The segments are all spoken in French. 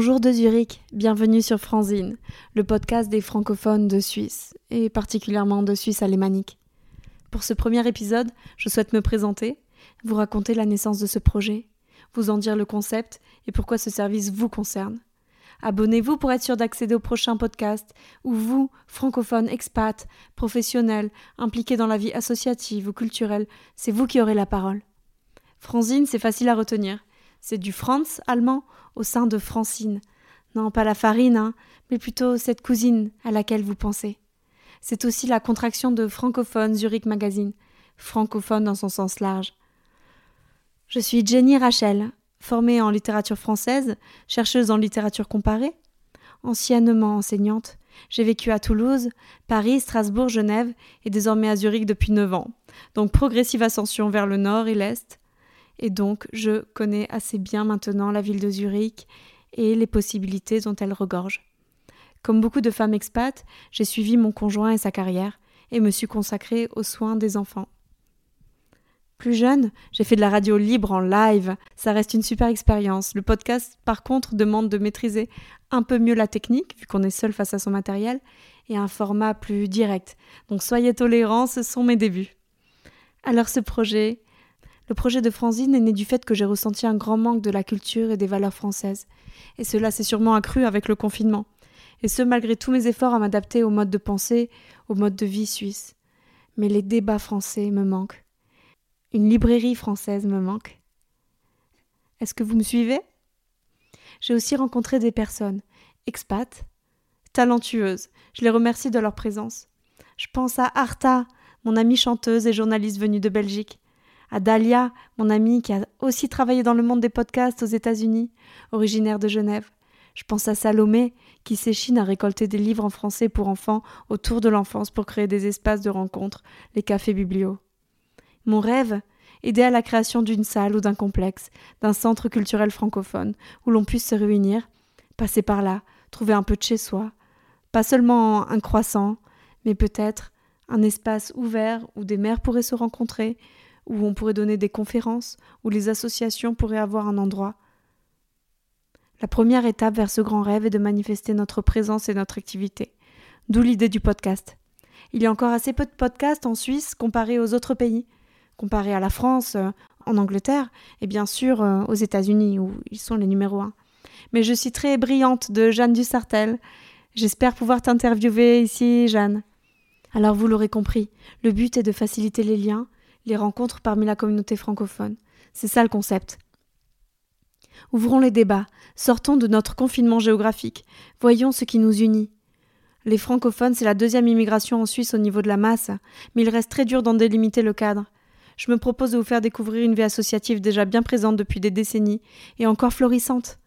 Bonjour de Zurich, bienvenue sur Franzine, le podcast des francophones de Suisse, et particulièrement de Suisse alémanique. Pour ce premier épisode, je souhaite me présenter, vous raconter la naissance de ce projet, vous en dire le concept et pourquoi ce service vous concerne. Abonnez-vous pour être sûr d'accéder au prochain podcast où vous, francophones, expats, professionnels, impliqués dans la vie associative ou culturelle, c'est vous qui aurez la parole. Franzine, c'est facile à retenir. C'est du Franz allemand au sein de Francine. Non, pas la farine, hein, mais plutôt cette cousine à laquelle vous pensez. C'est aussi la contraction de francophone Zurich Magazine, francophone dans son sens large. Je suis Jenny Rachel, formée en littérature française, chercheuse en littérature comparée, anciennement enseignante. J'ai vécu à Toulouse, Paris, Strasbourg, Genève et désormais à Zurich depuis neuf ans. Donc progressive ascension vers le nord et l'est. Et donc je connais assez bien maintenant la ville de Zurich et les possibilités dont elle regorge. Comme beaucoup de femmes expats, j'ai suivi mon conjoint et sa carrière et me suis consacrée aux soins des enfants. Plus jeune, j'ai fait de la radio libre en live. Ça reste une super expérience. Le podcast, par contre, demande de maîtriser un peu mieux la technique, vu qu'on est seul face à son matériel, et un format plus direct. Donc soyez tolérants, ce sont mes débuts. Alors ce projet, le projet de Franzine est né du fait que j'ai ressenti un grand manque de la culture et des valeurs françaises. Et cela s'est sûrement accru avec le confinement. Et ce, malgré tous mes efforts à m'adapter au mode de pensée, au mode de vie suisse. Mais les débats français me manquent. Une librairie française me manque. Est-ce que vous me suivez? J'ai aussi rencontré des personnes, expats, talentueuses. Je les remercie de leur présence. Je pense à Arta, mon amie chanteuse et journaliste venue de Belgique, à Dalia, mon amie qui a aussi travaillé dans le monde des podcasts aux États-Unis, originaire de Genève. Je pense à Salomé, qui s'échine à récolter des livres en français pour enfants autour de l'enfance pour créer des espaces de rencontre, les cafés biblios. Mon rêve Aider à la création d'une salle ou d'un complexe, d'un centre culturel francophone, où l'on puisse se réunir, passer par là, trouver un peu de chez soi. Pas seulement un croissant, mais peut-être un espace ouvert où des mères pourraient se rencontrer, où on pourrait donner des conférences, où les associations pourraient avoir un endroit. La première étape vers ce grand rêve est de manifester notre présence et notre activité. D'où l'idée du podcast. Il y a encore assez peu de podcasts en Suisse comparé aux autres pays comparé à la France, euh, en Angleterre, et bien sûr euh, aux États-Unis, où ils sont les numéros un. Mais je suis très brillante de Jeanne Dussartel. J'espère pouvoir t'interviewer ici, Jeanne. Alors vous l'aurez compris, le but est de faciliter les liens, les rencontres parmi la communauté francophone. C'est ça le concept. Ouvrons les débats, sortons de notre confinement géographique, voyons ce qui nous unit. Les francophones, c'est la deuxième immigration en Suisse au niveau de la masse, mais il reste très dur d'en délimiter le cadre je me propose de vous faire découvrir une vie associative déjà bien présente depuis des décennies et encore florissante.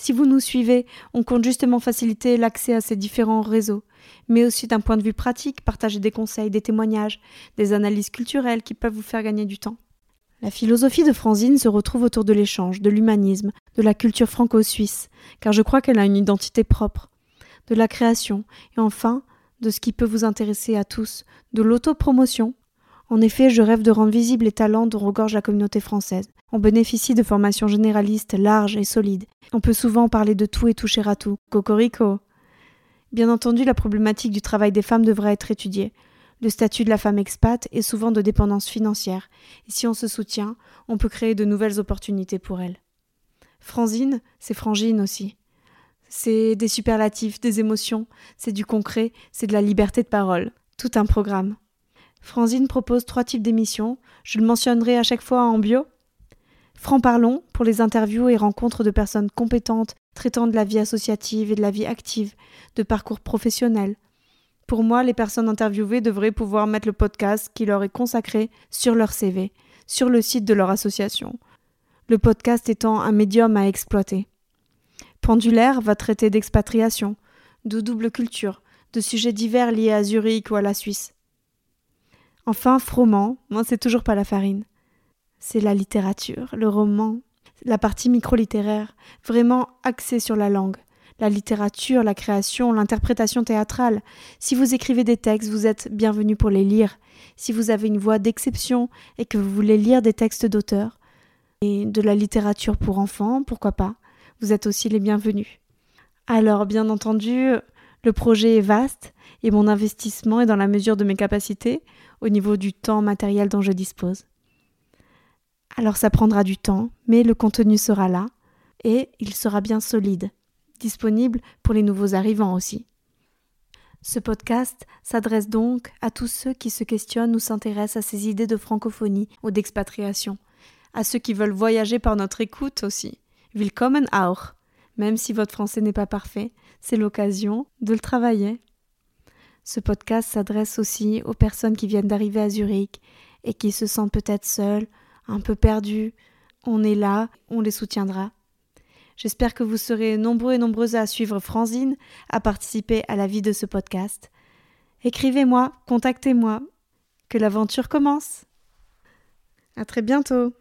Si vous nous suivez, on compte justement faciliter l'accès à ces différents réseaux, mais aussi d'un point de vue pratique, partager des conseils, des témoignages, des analyses culturelles qui peuvent vous faire gagner du temps. La philosophie de Franzine se retrouve autour de l'échange, de l'humanisme, de la culture franco-suisse, car je crois qu'elle a une identité propre, de la création, et enfin, de ce qui peut vous intéresser à tous, de l'autopromotion, en effet, je rêve de rendre visibles les talents dont regorge la communauté française. On bénéficie de formations généralistes larges et solides. On peut souvent parler de tout et toucher à tout. Cocorico. Bien entendu, la problématique du travail des femmes devrait être étudiée. Le statut de la femme expat est souvent de dépendance financière, et si on se soutient, on peut créer de nouvelles opportunités pour elles. Franzine, c'est frangine aussi. C'est des superlatifs, des émotions, c'est du concret, c'est de la liberté de parole. Tout un programme. Franzine propose trois types d'émissions. Je le mentionnerai à chaque fois en bio. Franc-parlons pour les interviews et rencontres de personnes compétentes traitant de la vie associative et de la vie active, de parcours professionnels. Pour moi, les personnes interviewées devraient pouvoir mettre le podcast qui leur est consacré sur leur CV, sur le site de leur association. Le podcast étant un médium à exploiter. Pendulaire va traiter d'expatriation, de double culture, de sujets divers liés à Zurich ou à la Suisse. Enfin, froment, moi c'est toujours pas la farine. C'est la littérature, le roman, la partie micro-littéraire, vraiment axée sur la langue. La littérature, la création, l'interprétation théâtrale. Si vous écrivez des textes, vous êtes bienvenu pour les lire. Si vous avez une voix d'exception et que vous voulez lire des textes d'auteurs et de la littérature pour enfants, pourquoi pas, vous êtes aussi les bienvenus. Alors, bien entendu, le projet est vaste et mon investissement est dans la mesure de mes capacités au niveau du temps matériel dont je dispose. Alors ça prendra du temps, mais le contenu sera là et il sera bien solide, disponible pour les nouveaux arrivants aussi. Ce podcast s'adresse donc à tous ceux qui se questionnent ou s'intéressent à ces idées de francophonie ou d'expatriation, à ceux qui veulent voyager par notre écoute aussi. Willkommen auch. Même si votre français n'est pas parfait, c'est l'occasion de le travailler. Ce podcast s'adresse aussi aux personnes qui viennent d'arriver à Zurich et qui se sentent peut-être seules, un peu perdues. On est là, on les soutiendra. J'espère que vous serez nombreux et nombreuses à suivre Franzine, à participer à la vie de ce podcast. Écrivez-moi, contactez-moi. Que l'aventure commence. À très bientôt.